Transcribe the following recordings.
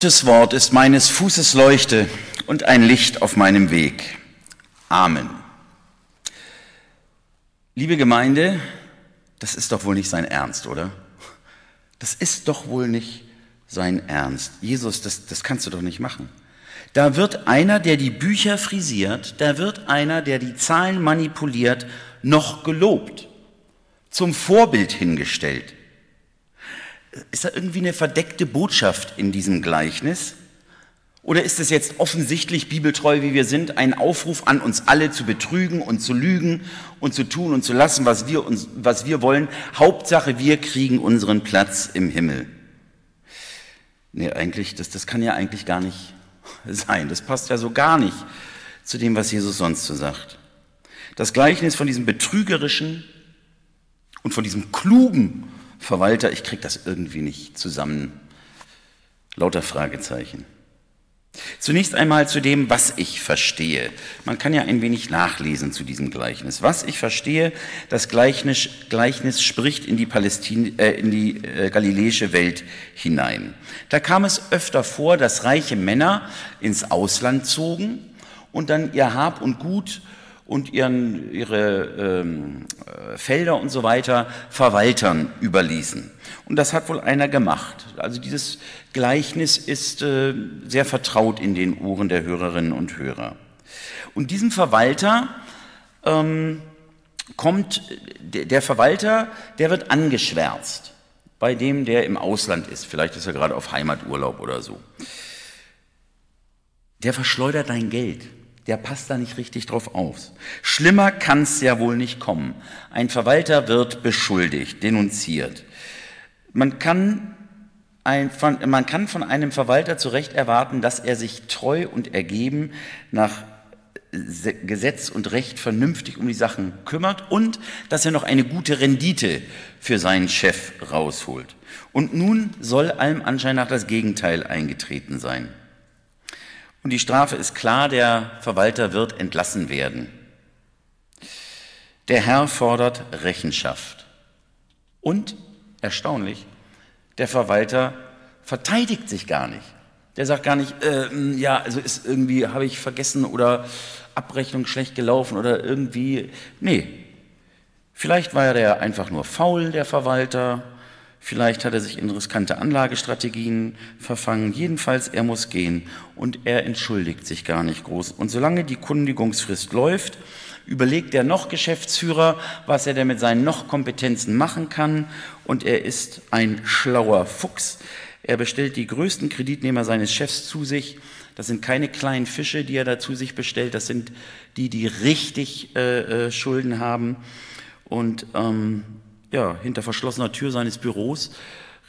Das Wort ist meines Fußes Leuchte und ein Licht auf meinem Weg. Amen. Liebe Gemeinde, das ist doch wohl nicht sein Ernst, oder? Das ist doch wohl nicht sein Ernst. Jesus, das, das kannst du doch nicht machen. Da wird einer, der die Bücher frisiert, da wird einer, der die Zahlen manipuliert, noch gelobt, zum Vorbild hingestellt ist da irgendwie eine verdeckte Botschaft in diesem Gleichnis? Oder ist es jetzt offensichtlich, bibeltreu wie wir sind, ein Aufruf an uns alle zu betrügen und zu lügen und zu tun und zu lassen, was wir, uns, was wir wollen? Hauptsache, wir kriegen unseren Platz im Himmel. Nee, eigentlich, das, das kann ja eigentlich gar nicht sein. Das passt ja so gar nicht zu dem, was Jesus sonst so sagt. Das Gleichnis von diesem betrügerischen und von diesem klugen Verwalter, ich kriege das irgendwie nicht zusammen. Lauter Fragezeichen. Zunächst einmal zu dem, was ich verstehe. Man kann ja ein wenig nachlesen zu diesem Gleichnis. Was ich verstehe, das Gleichnis, Gleichnis spricht in die, Palästin äh, in die äh, galiläische Welt hinein. Da kam es öfter vor, dass reiche Männer ins Ausland zogen und dann ihr Hab und Gut und ihren, ihre ähm, äh, Felder und so weiter Verwaltern überließen. Und das hat wohl einer gemacht. Also dieses Gleichnis ist äh, sehr vertraut in den Ohren der Hörerinnen und Hörer. Und diesem Verwalter ähm, kommt, der Verwalter, der wird angeschwärzt bei dem, der im Ausland ist. Vielleicht ist er gerade auf Heimaturlaub oder so. Der verschleudert dein Geld der passt da nicht richtig drauf auf. Schlimmer kann es ja wohl nicht kommen. Ein Verwalter wird beschuldigt, denunziert. Man kann, ein, von, man kann von einem Verwalter zu Recht erwarten, dass er sich treu und ergeben nach Gesetz und Recht vernünftig um die Sachen kümmert und dass er noch eine gute Rendite für seinen Chef rausholt. Und nun soll allem Anschein nach das Gegenteil eingetreten sein. Und die Strafe ist klar, der Verwalter wird entlassen werden. Der Herr fordert Rechenschaft. Und, erstaunlich, der Verwalter verteidigt sich gar nicht. Der sagt gar nicht, äh, ja, also ist irgendwie, habe ich vergessen oder Abrechnung schlecht gelaufen oder irgendwie. Nee. Vielleicht war er einfach nur faul, der Verwalter, Vielleicht hat er sich in riskante Anlagestrategien verfangen. Jedenfalls, er muss gehen und er entschuldigt sich gar nicht groß. Und solange die Kundigungsfrist läuft, überlegt der noch Geschäftsführer, was er denn mit seinen noch Kompetenzen machen kann. Und er ist ein schlauer Fuchs. Er bestellt die größten Kreditnehmer seines Chefs zu sich. Das sind keine kleinen Fische, die er da zu sich bestellt. Das sind die, die richtig äh, äh Schulden haben. Und ähm, ja, hinter verschlossener Tür seines Büros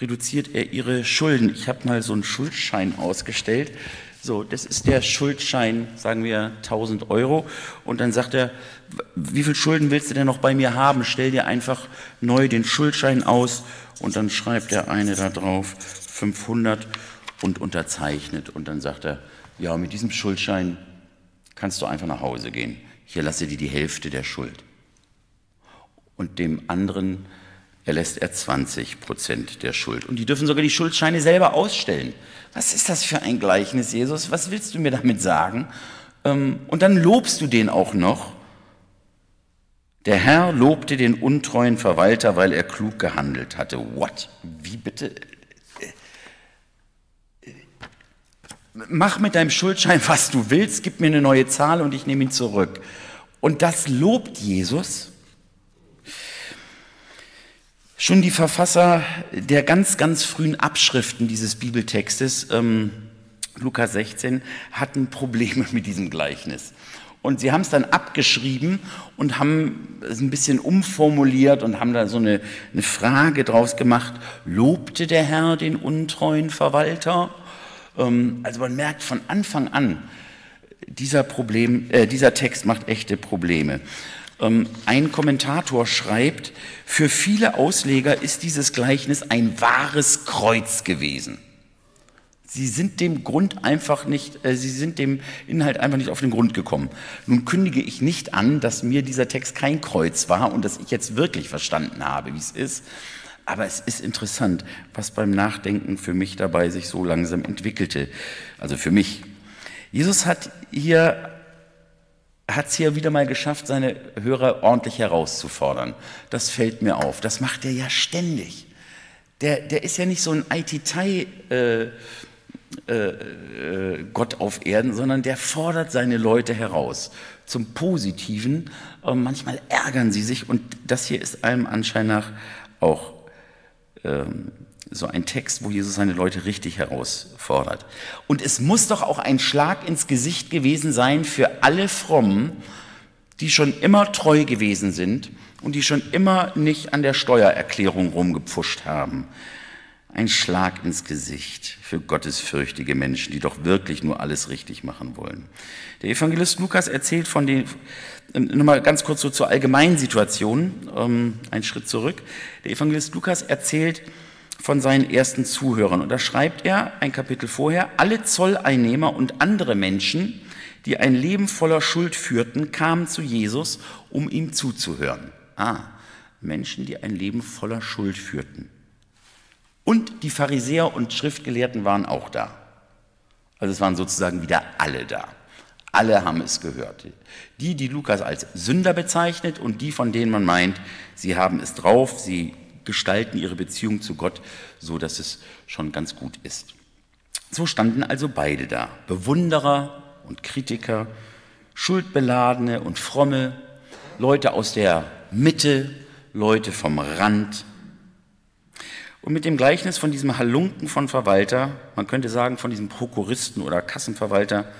reduziert er ihre Schulden. Ich habe mal so einen Schuldschein ausgestellt. So, das ist der Schuldschein, sagen wir 1000 Euro. Und dann sagt er, wie viel Schulden willst du denn noch bei mir haben? Stell dir einfach neu den Schuldschein aus. Und dann schreibt der eine da drauf 500 und unterzeichnet. Und dann sagt er, ja, mit diesem Schuldschein kannst du einfach nach Hause gehen. Hier lasse dir die Hälfte der Schuld und dem anderen erlässt er 20 Prozent der Schuld. Und die dürfen sogar die Schuldscheine selber ausstellen. Was ist das für ein Gleichnis, Jesus? Was willst du mir damit sagen? Ähm, und dann lobst du den auch noch. Der Herr lobte den untreuen Verwalter, weil er klug gehandelt hatte. What? Wie bitte? Mach mit deinem Schuldschein, was du willst, gib mir eine neue Zahl und ich nehme ihn zurück. Und das lobt Jesus. Schon die Verfasser der ganz, ganz frühen Abschriften dieses Bibeltextes, ähm, Lukas 16, hatten Probleme mit diesem Gleichnis. Und sie haben es dann abgeschrieben und haben es ein bisschen umformuliert und haben da so eine, eine Frage draus gemacht. Lobte der Herr den untreuen Verwalter? Ähm, also man merkt von Anfang an, dieser, Problem, äh, dieser Text macht echte Probleme. Ähm, ein Kommentator schreibt, für viele Ausleger ist dieses Gleichnis ein wahres Kreuz gewesen. Sie sind dem Grund einfach nicht, äh, sie sind dem Inhalt einfach nicht auf den Grund gekommen. Nun kündige ich nicht an, dass mir dieser Text kein Kreuz war und dass ich jetzt wirklich verstanden habe, wie es ist. Aber es ist interessant, was beim Nachdenken für mich dabei sich so langsam entwickelte. Also für mich. Jesus hat hier hat es hier wieder mal geschafft, seine Hörer ordentlich herauszufordern. Das fällt mir auf. Das macht er ja ständig. Der, der ist ja nicht so ein IT-Tai, äh, äh, äh, Gott auf Erden, sondern der fordert seine Leute heraus zum Positiven. Und manchmal ärgern sie sich und das hier ist allem Anschein nach auch ähm, so ein Text, wo Jesus seine Leute richtig herausfordert. Und es muss doch auch ein Schlag ins Gesicht gewesen sein für alle Frommen, die schon immer treu gewesen sind und die schon immer nicht an der Steuererklärung rumgepfuscht haben. Ein Schlag ins Gesicht für gottesfürchtige Menschen, die doch wirklich nur alles richtig machen wollen. Der Evangelist Lukas erzählt von den, nochmal ganz kurz so zur allgemeinen Situation, ähm, einen Schritt zurück. Der Evangelist Lukas erzählt von seinen ersten Zuhörern und da schreibt er ein Kapitel vorher, alle Zolleinnehmer und andere Menschen, die ein Leben voller Schuld führten, kamen zu Jesus, um ihm zuzuhören. Ah, Menschen, die ein Leben voller Schuld führten. Und die Pharisäer und Schriftgelehrten waren auch da. Also es waren sozusagen wieder alle da. Alle haben es gehört. Die, die Lukas als Sünder bezeichnet und die, von denen man meint, sie haben es drauf, sie gestalten ihre Beziehung zu Gott so, dass es schon ganz gut ist. So standen also beide da, Bewunderer und Kritiker, Schuldbeladene und Fromme, Leute aus der Mitte, Leute vom Rand, und mit dem Gleichnis von diesem Halunken von Verwalter, man könnte sagen von diesem Prokuristen oder Kassenverwalter,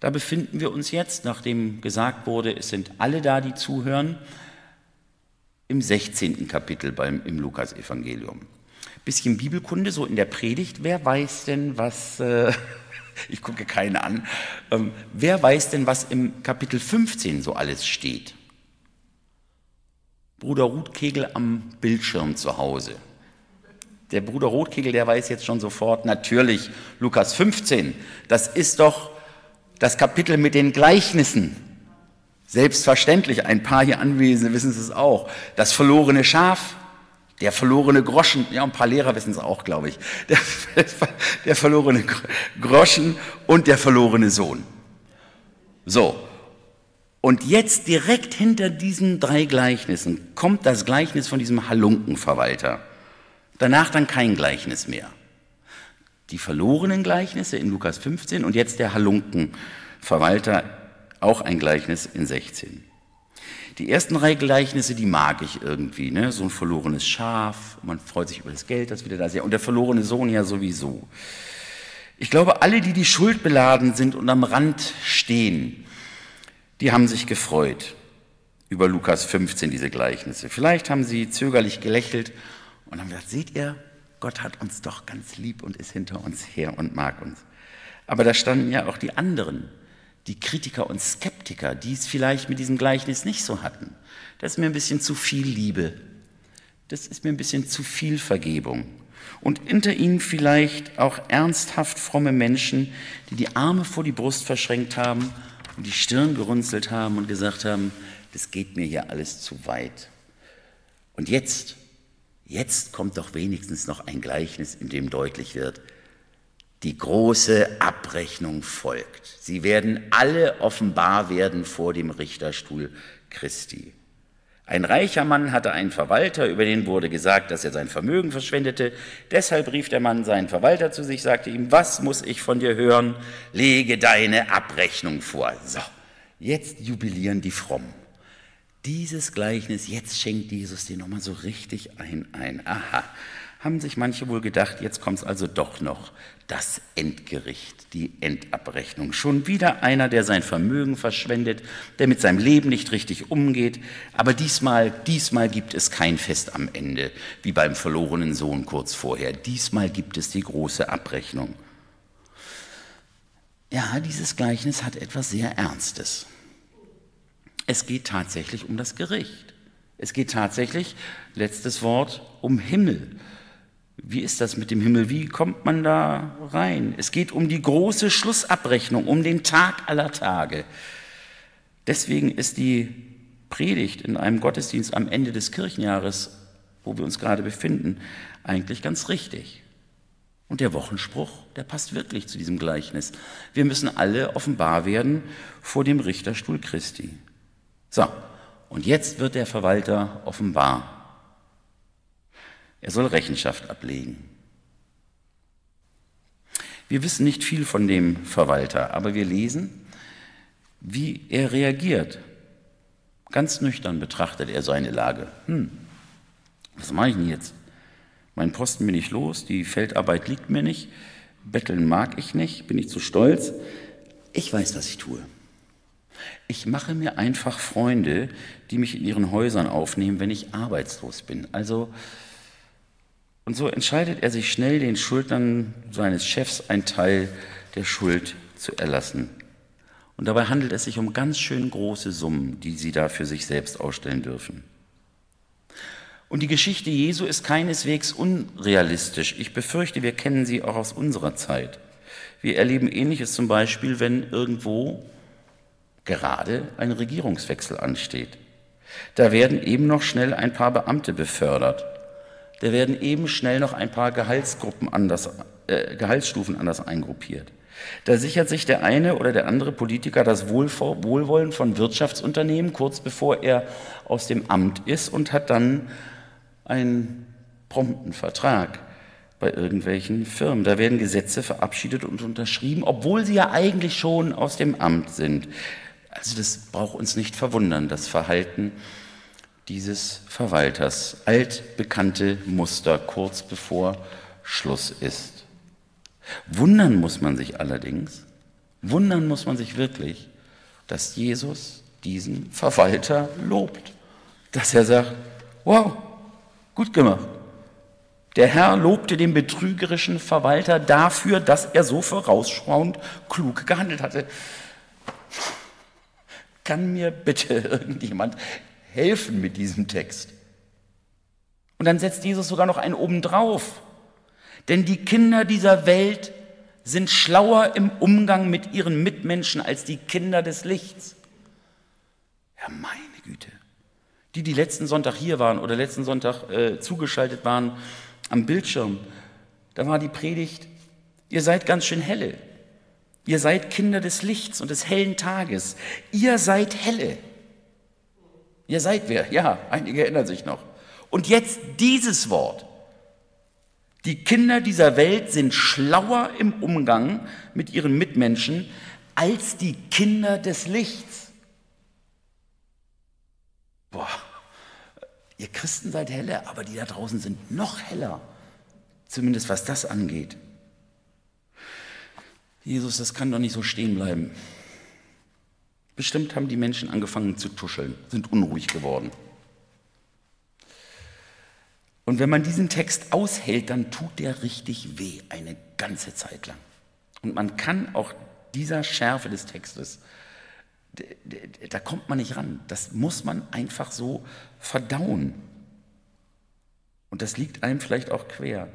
da befinden wir uns jetzt, nachdem gesagt wurde, es sind alle da, die zuhören, im 16. Kapitel beim, im Lukas-Evangelium. Bisschen Bibelkunde, so in der Predigt. Wer weiß denn, was, äh, ich gucke keinen an, ähm, wer weiß denn, was im Kapitel 15 so alles steht? Bruder Ruth Kegel am Bildschirm zu Hause. Der Bruder Rotkegel, der weiß jetzt schon sofort, natürlich, Lukas 15, das ist doch das Kapitel mit den Gleichnissen. Selbstverständlich, ein paar hier Anwesende wissen es auch. Das verlorene Schaf, der verlorene Groschen, ja, ein paar Lehrer wissen es auch, glaube ich. Der, der verlorene Groschen und der verlorene Sohn. So. Und jetzt direkt hinter diesen drei Gleichnissen kommt das Gleichnis von diesem Halunkenverwalter. Danach dann kein Gleichnis mehr. Die verlorenen Gleichnisse in Lukas 15 und jetzt der Halunkenverwalter, auch ein Gleichnis in 16. Die ersten drei Gleichnisse, die mag ich irgendwie. Ne? So ein verlorenes Schaf, man freut sich über das Geld, das wieder da ist. Und der verlorene Sohn ja sowieso. Ich glaube, alle, die die Schuld beladen sind und am Rand stehen, die haben sich gefreut über Lukas 15, diese Gleichnisse. Vielleicht haben sie zögerlich gelächelt und haben gesagt, seht ihr, Gott hat uns doch ganz lieb und ist hinter uns her und mag uns. Aber da standen ja auch die anderen, die Kritiker und Skeptiker, die es vielleicht mit diesem Gleichnis nicht so hatten. Das ist mir ein bisschen zu viel Liebe. Das ist mir ein bisschen zu viel Vergebung. Und hinter ihnen vielleicht auch ernsthaft fromme Menschen, die die Arme vor die Brust verschränkt haben und die Stirn gerunzelt haben und gesagt haben, das geht mir hier alles zu weit. Und jetzt Jetzt kommt doch wenigstens noch ein Gleichnis, in dem deutlich wird, die große Abrechnung folgt. Sie werden alle offenbar werden vor dem Richterstuhl Christi. Ein reicher Mann hatte einen Verwalter, über den wurde gesagt, dass er sein Vermögen verschwendete. Deshalb rief der Mann seinen Verwalter zu sich, sagte ihm, was muss ich von dir hören? Lege deine Abrechnung vor. So, jetzt jubilieren die Frommen. Dieses Gleichnis, jetzt schenkt Jesus dir nochmal so richtig ein ein. Aha, haben sich manche wohl gedacht, jetzt kommt es also doch noch, das Endgericht, die Endabrechnung. Schon wieder einer, der sein Vermögen verschwendet, der mit seinem Leben nicht richtig umgeht. Aber diesmal, diesmal gibt es kein Fest am Ende, wie beim verlorenen Sohn kurz vorher. Diesmal gibt es die große Abrechnung. Ja, dieses Gleichnis hat etwas sehr Ernstes. Es geht tatsächlich um das Gericht. Es geht tatsächlich, letztes Wort, um Himmel. Wie ist das mit dem Himmel? Wie kommt man da rein? Es geht um die große Schlussabrechnung, um den Tag aller Tage. Deswegen ist die Predigt in einem Gottesdienst am Ende des Kirchenjahres wo wir uns gerade befinden, eigentlich ganz richtig. Und der Wochenspruch, der passt wirklich zu diesem Gleichnis. Wir müssen alle offenbar werden vor dem Richterstuhl Christi. So, und jetzt wird der Verwalter offenbar. Er soll Rechenschaft ablegen. Wir wissen nicht viel von dem Verwalter, aber wir lesen, wie er reagiert. Ganz nüchtern betrachtet er seine Lage. Hm, was mache ich denn jetzt? Mein Posten bin ich los, die Feldarbeit liegt mir nicht, betteln mag ich nicht, bin ich zu stolz. Ich weiß, was ich tue. Ich mache mir einfach Freunde, die mich in ihren Häusern aufnehmen, wenn ich arbeitslos bin. Also, und so entscheidet er sich schnell, den Schuldnern seines Chefs einen Teil der Schuld zu erlassen. Und dabei handelt es sich um ganz schön große Summen, die sie da für sich selbst ausstellen dürfen. Und die Geschichte Jesu ist keineswegs unrealistisch. Ich befürchte, wir kennen sie auch aus unserer Zeit. Wir erleben Ähnliches zum Beispiel, wenn irgendwo gerade ein Regierungswechsel ansteht. Da werden eben noch schnell ein paar Beamte befördert. Da werden eben schnell noch ein paar Gehaltsgruppen anders, äh, Gehaltsstufen anders eingruppiert. Da sichert sich der eine oder der andere Politiker das Wohlwollen von Wirtschaftsunternehmen kurz bevor er aus dem Amt ist und hat dann einen prompten Vertrag bei irgendwelchen Firmen. Da werden Gesetze verabschiedet und unterschrieben, obwohl sie ja eigentlich schon aus dem Amt sind. Also das braucht uns nicht verwundern, das Verhalten dieses Verwalters. Altbekannte Muster kurz bevor Schluss ist. Wundern muss man sich allerdings, wundern muss man sich wirklich, dass Jesus diesen Verwalter lobt. Dass er sagt, wow, gut gemacht. Der Herr lobte den betrügerischen Verwalter dafür, dass er so vorausschauend klug gehandelt hatte. Kann mir bitte irgendjemand helfen mit diesem Text? Und dann setzt Jesus sogar noch einen obendrauf. Denn die Kinder dieser Welt sind schlauer im Umgang mit ihren Mitmenschen als die Kinder des Lichts. Ja, meine Güte. Die, die letzten Sonntag hier waren oder letzten Sonntag äh, zugeschaltet waren am Bildschirm, da war die Predigt, ihr seid ganz schön helle. Ihr seid Kinder des Lichts und des hellen Tages. Ihr seid helle. Ihr seid wer? Ja, einige erinnern sich noch. Und jetzt dieses Wort. Die Kinder dieser Welt sind schlauer im Umgang mit ihren Mitmenschen als die Kinder des Lichts. Boah, ihr Christen seid helle, aber die da draußen sind noch heller. Zumindest was das angeht. Jesus, das kann doch nicht so stehen bleiben. Bestimmt haben die Menschen angefangen zu tuscheln, sind unruhig geworden. Und wenn man diesen Text aushält, dann tut der richtig weh, eine ganze Zeit lang. Und man kann auch dieser Schärfe des Textes, da kommt man nicht ran. Das muss man einfach so verdauen. Und das liegt einem vielleicht auch quer.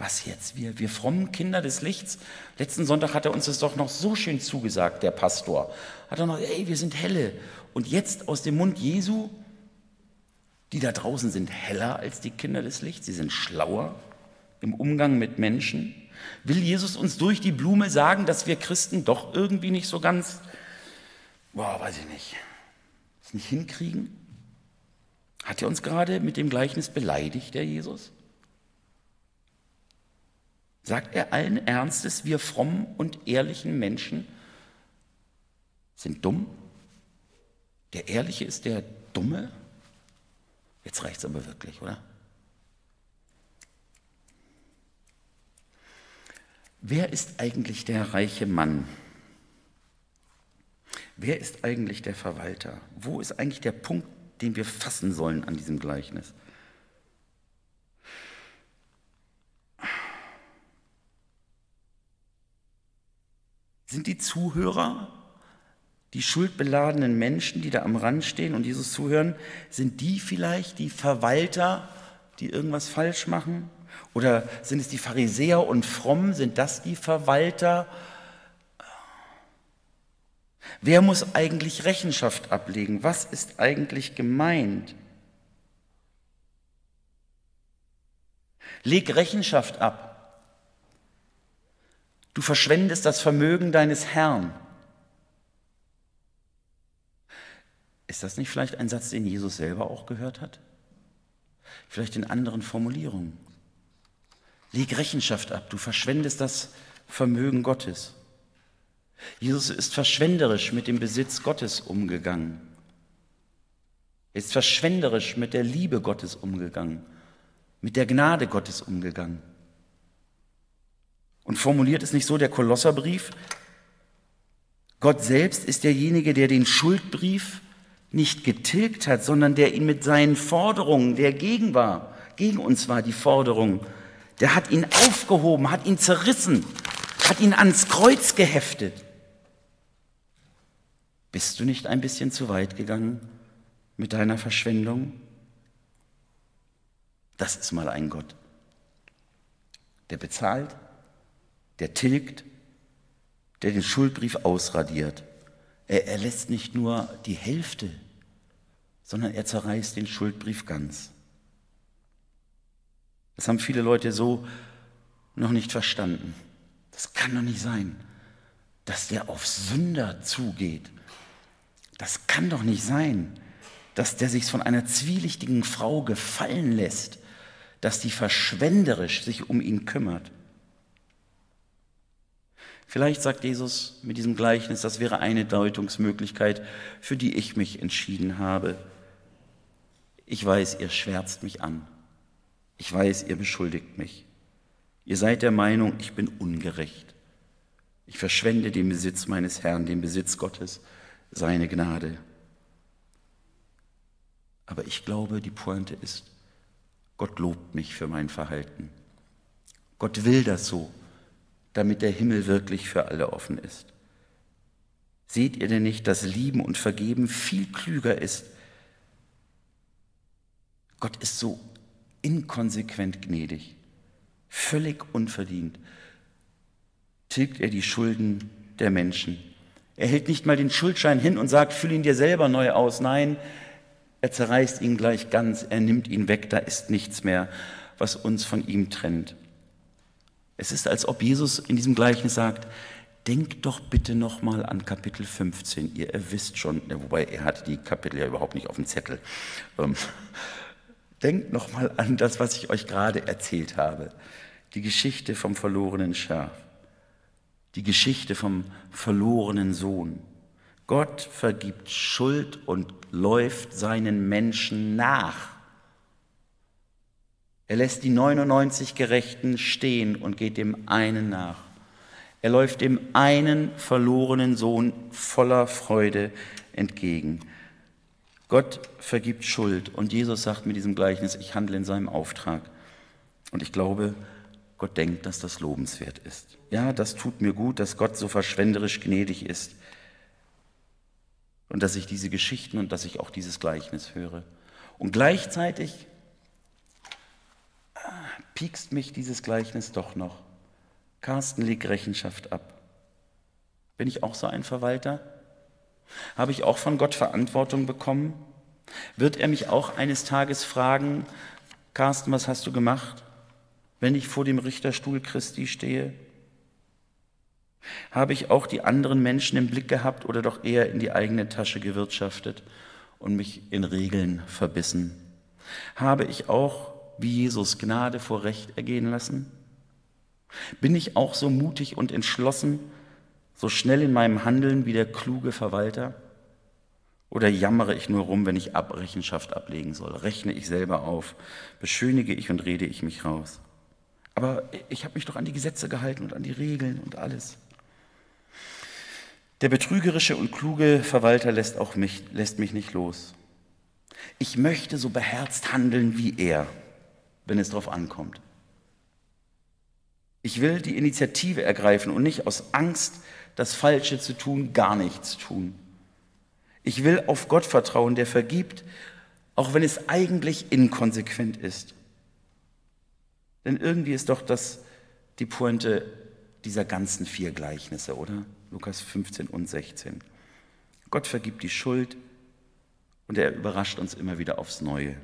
Was jetzt? Wir, wir frommen Kinder des Lichts? Letzten Sonntag hat er uns das doch noch so schön zugesagt, der Pastor. Hat er noch, ey, wir sind helle. Und jetzt aus dem Mund Jesu, die da draußen sind heller als die Kinder des Lichts, sie sind schlauer im Umgang mit Menschen. Will Jesus uns durch die Blume sagen, dass wir Christen doch irgendwie nicht so ganz, boah, weiß ich nicht, es nicht hinkriegen? Hat er uns gerade mit dem Gleichnis beleidigt, der Jesus? Sagt er allen Ernstes, wir frommen und ehrlichen Menschen sind dumm? Der Ehrliche ist der Dumme? Jetzt reicht es aber wirklich, oder? Wer ist eigentlich der reiche Mann? Wer ist eigentlich der Verwalter? Wo ist eigentlich der Punkt, den wir fassen sollen an diesem Gleichnis? Sind die Zuhörer die schuldbeladenen Menschen, die da am Rand stehen und Jesus zuhören, sind die vielleicht die Verwalter, die irgendwas falsch machen? Oder sind es die Pharisäer und Fromm? Sind das die Verwalter? Wer muss eigentlich Rechenschaft ablegen? Was ist eigentlich gemeint? Leg Rechenschaft ab. Du verschwendest das Vermögen deines Herrn. Ist das nicht vielleicht ein Satz, den Jesus selber auch gehört hat? Vielleicht in anderen Formulierungen. Leg Rechenschaft ab, du verschwendest das Vermögen Gottes. Jesus ist verschwenderisch mit dem Besitz Gottes umgegangen. Er ist verschwenderisch mit der Liebe Gottes umgegangen, mit der Gnade Gottes umgegangen. Und formuliert es nicht so der Kolosserbrief, Gott selbst ist derjenige, der den Schuldbrief nicht getilgt hat, sondern der ihn mit seinen Forderungen, der gegen war, gegen uns war die Forderung, der hat ihn aufgehoben, hat ihn zerrissen, hat ihn ans Kreuz geheftet. Bist du nicht ein bisschen zu weit gegangen mit deiner Verschwendung? Das ist mal ein Gott, der bezahlt, der tilgt, der den Schuldbrief ausradiert. Er, er lässt nicht nur die Hälfte, sondern er zerreißt den Schuldbrief ganz. Das haben viele Leute so noch nicht verstanden. Das kann doch nicht sein, dass der auf Sünder zugeht das kann doch nicht sein, dass der sich von einer zwielichtigen Frau gefallen lässt, dass die verschwenderisch sich um ihn kümmert. Vielleicht sagt Jesus mit diesem Gleichnis, das wäre eine Deutungsmöglichkeit, für die ich mich entschieden habe. Ich weiß, ihr schwärzt mich an. Ich weiß, ihr beschuldigt mich. Ihr seid der Meinung, ich bin ungerecht. Ich verschwende den Besitz meines Herrn, den Besitz Gottes seine Gnade. Aber ich glaube, die Pointe ist, Gott lobt mich für mein Verhalten. Gott will das so, damit der Himmel wirklich für alle offen ist. Seht ihr denn nicht, dass Lieben und Vergeben viel klüger ist? Gott ist so inkonsequent gnädig, völlig unverdient. Tilgt er die Schulden der Menschen er hält nicht mal den Schuldschein hin und sagt, füll ihn dir selber neu aus. Nein, er zerreißt ihn gleich ganz, er nimmt ihn weg, da ist nichts mehr, was uns von ihm trennt. Es ist, als ob Jesus in diesem Gleichnis sagt, denkt doch bitte noch mal an Kapitel 15. Ihr, ihr wisst schon, wobei er hat die Kapitel ja überhaupt nicht auf dem Zettel. Ähm, denkt noch mal an das, was ich euch gerade erzählt habe. Die Geschichte vom verlorenen Schaf die Geschichte vom verlorenen Sohn. Gott vergibt Schuld und läuft seinen Menschen nach. Er lässt die 99 Gerechten stehen und geht dem einen nach. Er läuft dem einen verlorenen Sohn voller Freude entgegen. Gott vergibt Schuld und Jesus sagt mit diesem Gleichnis, ich handle in seinem Auftrag. Und ich glaube, Gott denkt, dass das lobenswert ist. Ja, das tut mir gut, dass Gott so verschwenderisch gnädig ist und dass ich diese Geschichten und dass ich auch dieses Gleichnis höre. Und gleichzeitig piekst mich dieses Gleichnis doch noch. Carsten legt Rechenschaft ab. Bin ich auch so ein Verwalter? Habe ich auch von Gott Verantwortung bekommen? Wird er mich auch eines Tages fragen, Carsten, was hast du gemacht? wenn ich vor dem Richterstuhl Christi stehe? Habe ich auch die anderen Menschen im Blick gehabt oder doch eher in die eigene Tasche gewirtschaftet und mich in Regeln verbissen? Habe ich auch, wie Jesus, Gnade vor Recht ergehen lassen? Bin ich auch so mutig und entschlossen, so schnell in meinem Handeln wie der kluge Verwalter? Oder jammere ich nur rum, wenn ich Abrechenschaft ablegen soll? Rechne ich selber auf? Beschönige ich und rede ich mich raus? Aber ich habe mich doch an die Gesetze gehalten und an die Regeln und alles. Der betrügerische und kluge Verwalter lässt, auch mich, lässt mich nicht los. Ich möchte so beherzt handeln wie er, wenn es darauf ankommt. Ich will die Initiative ergreifen und nicht aus Angst, das Falsche zu tun, gar nichts tun. Ich will auf Gott vertrauen, der vergibt, auch wenn es eigentlich inkonsequent ist. Denn irgendwie ist doch das die Pointe dieser ganzen vier Gleichnisse, oder? Lukas 15 und 16. Gott vergibt die Schuld und er überrascht uns immer wieder aufs Neue.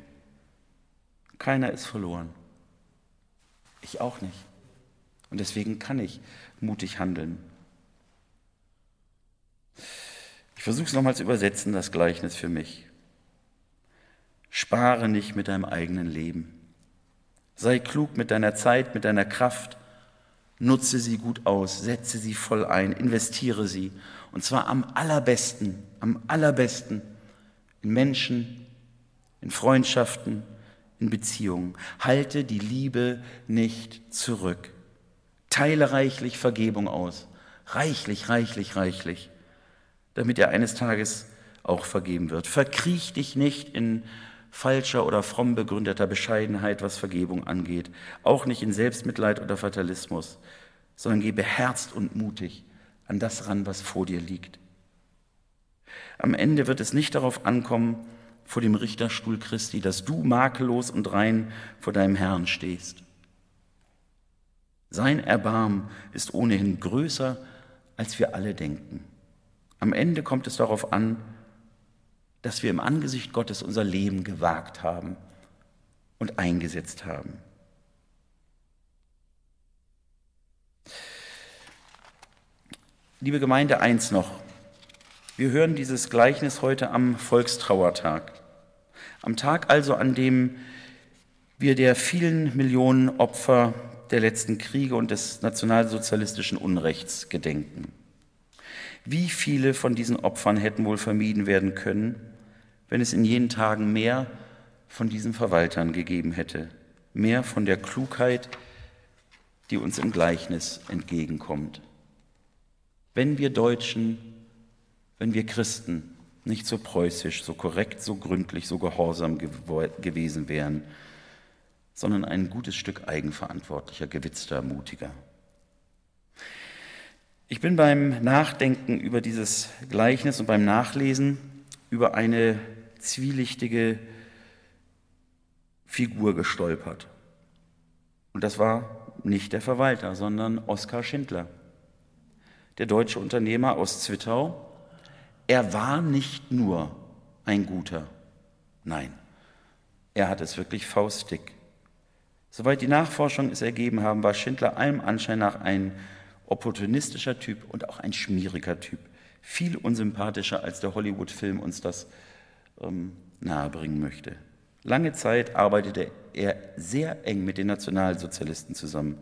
Keiner ist verloren. Ich auch nicht. Und deswegen kann ich mutig handeln. Ich versuche es nochmal zu übersetzen, das Gleichnis für mich. Spare nicht mit deinem eigenen Leben. Sei klug mit deiner Zeit, mit deiner Kraft. Nutze sie gut aus, setze sie voll ein, investiere sie. Und zwar am allerbesten, am allerbesten in Menschen, in Freundschaften, in Beziehungen. Halte die Liebe nicht zurück. Teile reichlich Vergebung aus. Reichlich, reichlich, reichlich. Damit er eines Tages auch vergeben wird. Verkriech dich nicht in falscher oder fromm begründeter Bescheidenheit, was Vergebung angeht. Auch nicht in Selbstmitleid oder Fatalismus, sondern geh beherzt und mutig an das ran, was vor dir liegt. Am Ende wird es nicht darauf ankommen, vor dem Richterstuhl Christi, dass du makellos und rein vor deinem Herrn stehst. Sein Erbarmen ist ohnehin größer, als wir alle denken. Am Ende kommt es darauf an, dass wir im Angesicht Gottes unser Leben gewagt haben und eingesetzt haben. Liebe Gemeinde, eins noch. Wir hören dieses Gleichnis heute am Volkstrauertag. Am Tag also, an dem wir der vielen Millionen Opfer der letzten Kriege und des nationalsozialistischen Unrechts gedenken. Wie viele von diesen Opfern hätten wohl vermieden werden können, wenn es in jenen Tagen mehr von diesen Verwaltern gegeben hätte, mehr von der Klugheit, die uns im Gleichnis entgegenkommt. Wenn wir Deutschen wenn wir Christen nicht so preußisch, so korrekt, so gründlich, so gehorsam gewesen wären, sondern ein gutes Stück eigenverantwortlicher, gewitzter, mutiger. Ich bin beim Nachdenken über dieses Gleichnis und beim Nachlesen über eine zwielichtige Figur gestolpert. Und das war nicht der Verwalter, sondern Oskar Schindler, der deutsche Unternehmer aus Zwittau, er war nicht nur ein guter, nein, er hat es wirklich faustdick. Soweit die Nachforschung es ergeben haben, war Schindler allem Anschein nach ein opportunistischer Typ und auch ein schmieriger Typ. Viel unsympathischer, als der Hollywood-Film uns das ähm, nahebringen möchte. Lange Zeit arbeitete er sehr eng mit den Nationalsozialisten zusammen.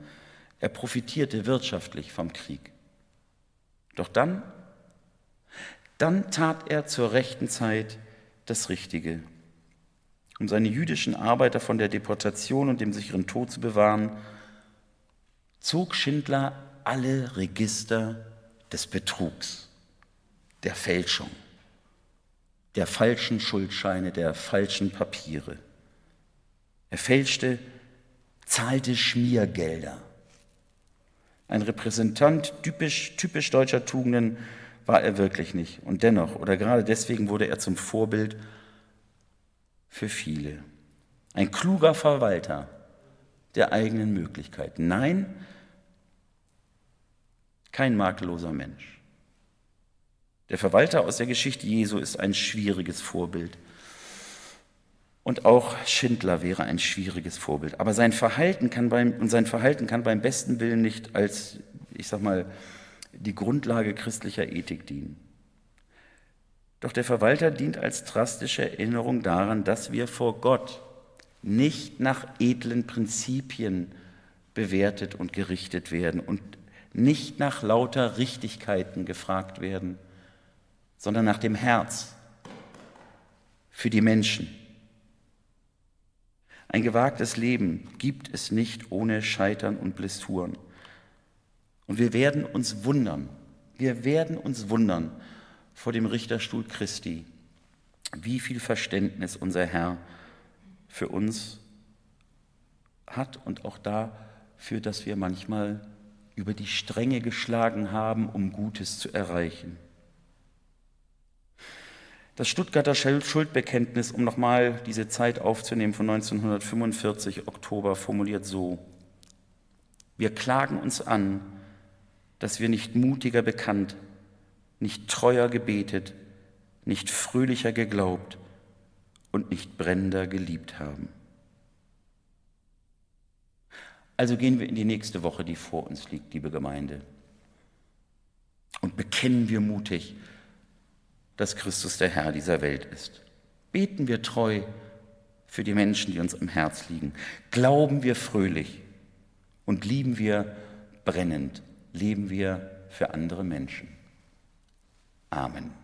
Er profitierte wirtschaftlich vom Krieg. Doch dann dann tat er zur rechten Zeit das Richtige. Um seine jüdischen Arbeiter von der Deportation und dem sicheren Tod zu bewahren, zog Schindler alle Register des Betrugs, der Fälschung, der falschen Schuldscheine, der falschen Papiere. Er fälschte, zahlte Schmiergelder. Ein Repräsentant typisch, typisch deutscher Tugenden war er wirklich nicht. Und dennoch, oder gerade deswegen wurde er zum Vorbild für viele. Ein kluger Verwalter der eigenen Möglichkeiten. Nein, kein makelloser Mensch. Der Verwalter aus der Geschichte Jesu ist ein schwieriges Vorbild. Und auch Schindler wäre ein schwieriges Vorbild. Aber sein Verhalten kann beim, und sein Verhalten kann beim besten Willen nicht als, ich sag mal, die Grundlage christlicher Ethik dienen. Doch der Verwalter dient als drastische Erinnerung daran, dass wir vor Gott nicht nach edlen Prinzipien bewertet und gerichtet werden und nicht nach lauter Richtigkeiten gefragt werden, sondern nach dem Herz für die Menschen. Ein gewagtes Leben gibt es nicht ohne Scheitern und Blessuren. Und wir werden uns wundern, wir werden uns wundern vor dem Richterstuhl Christi, wie viel Verständnis unser Herr für uns hat und auch dafür, dass wir manchmal über die Stränge geschlagen haben, um Gutes zu erreichen. Das Stuttgarter Schuldbekenntnis, um nochmal diese Zeit aufzunehmen von 1945 Oktober, formuliert so, wir klagen uns an, dass wir nicht mutiger bekannt, nicht treuer gebetet, nicht fröhlicher geglaubt und nicht brennender geliebt haben. Also gehen wir in die nächste Woche, die vor uns liegt, liebe Gemeinde. Und bekennen wir mutig, dass Christus der Herr dieser Welt ist. Beten wir treu für die Menschen, die uns am Herz liegen. Glauben wir fröhlich und lieben wir brennend. Leben wir für andere Menschen. Amen.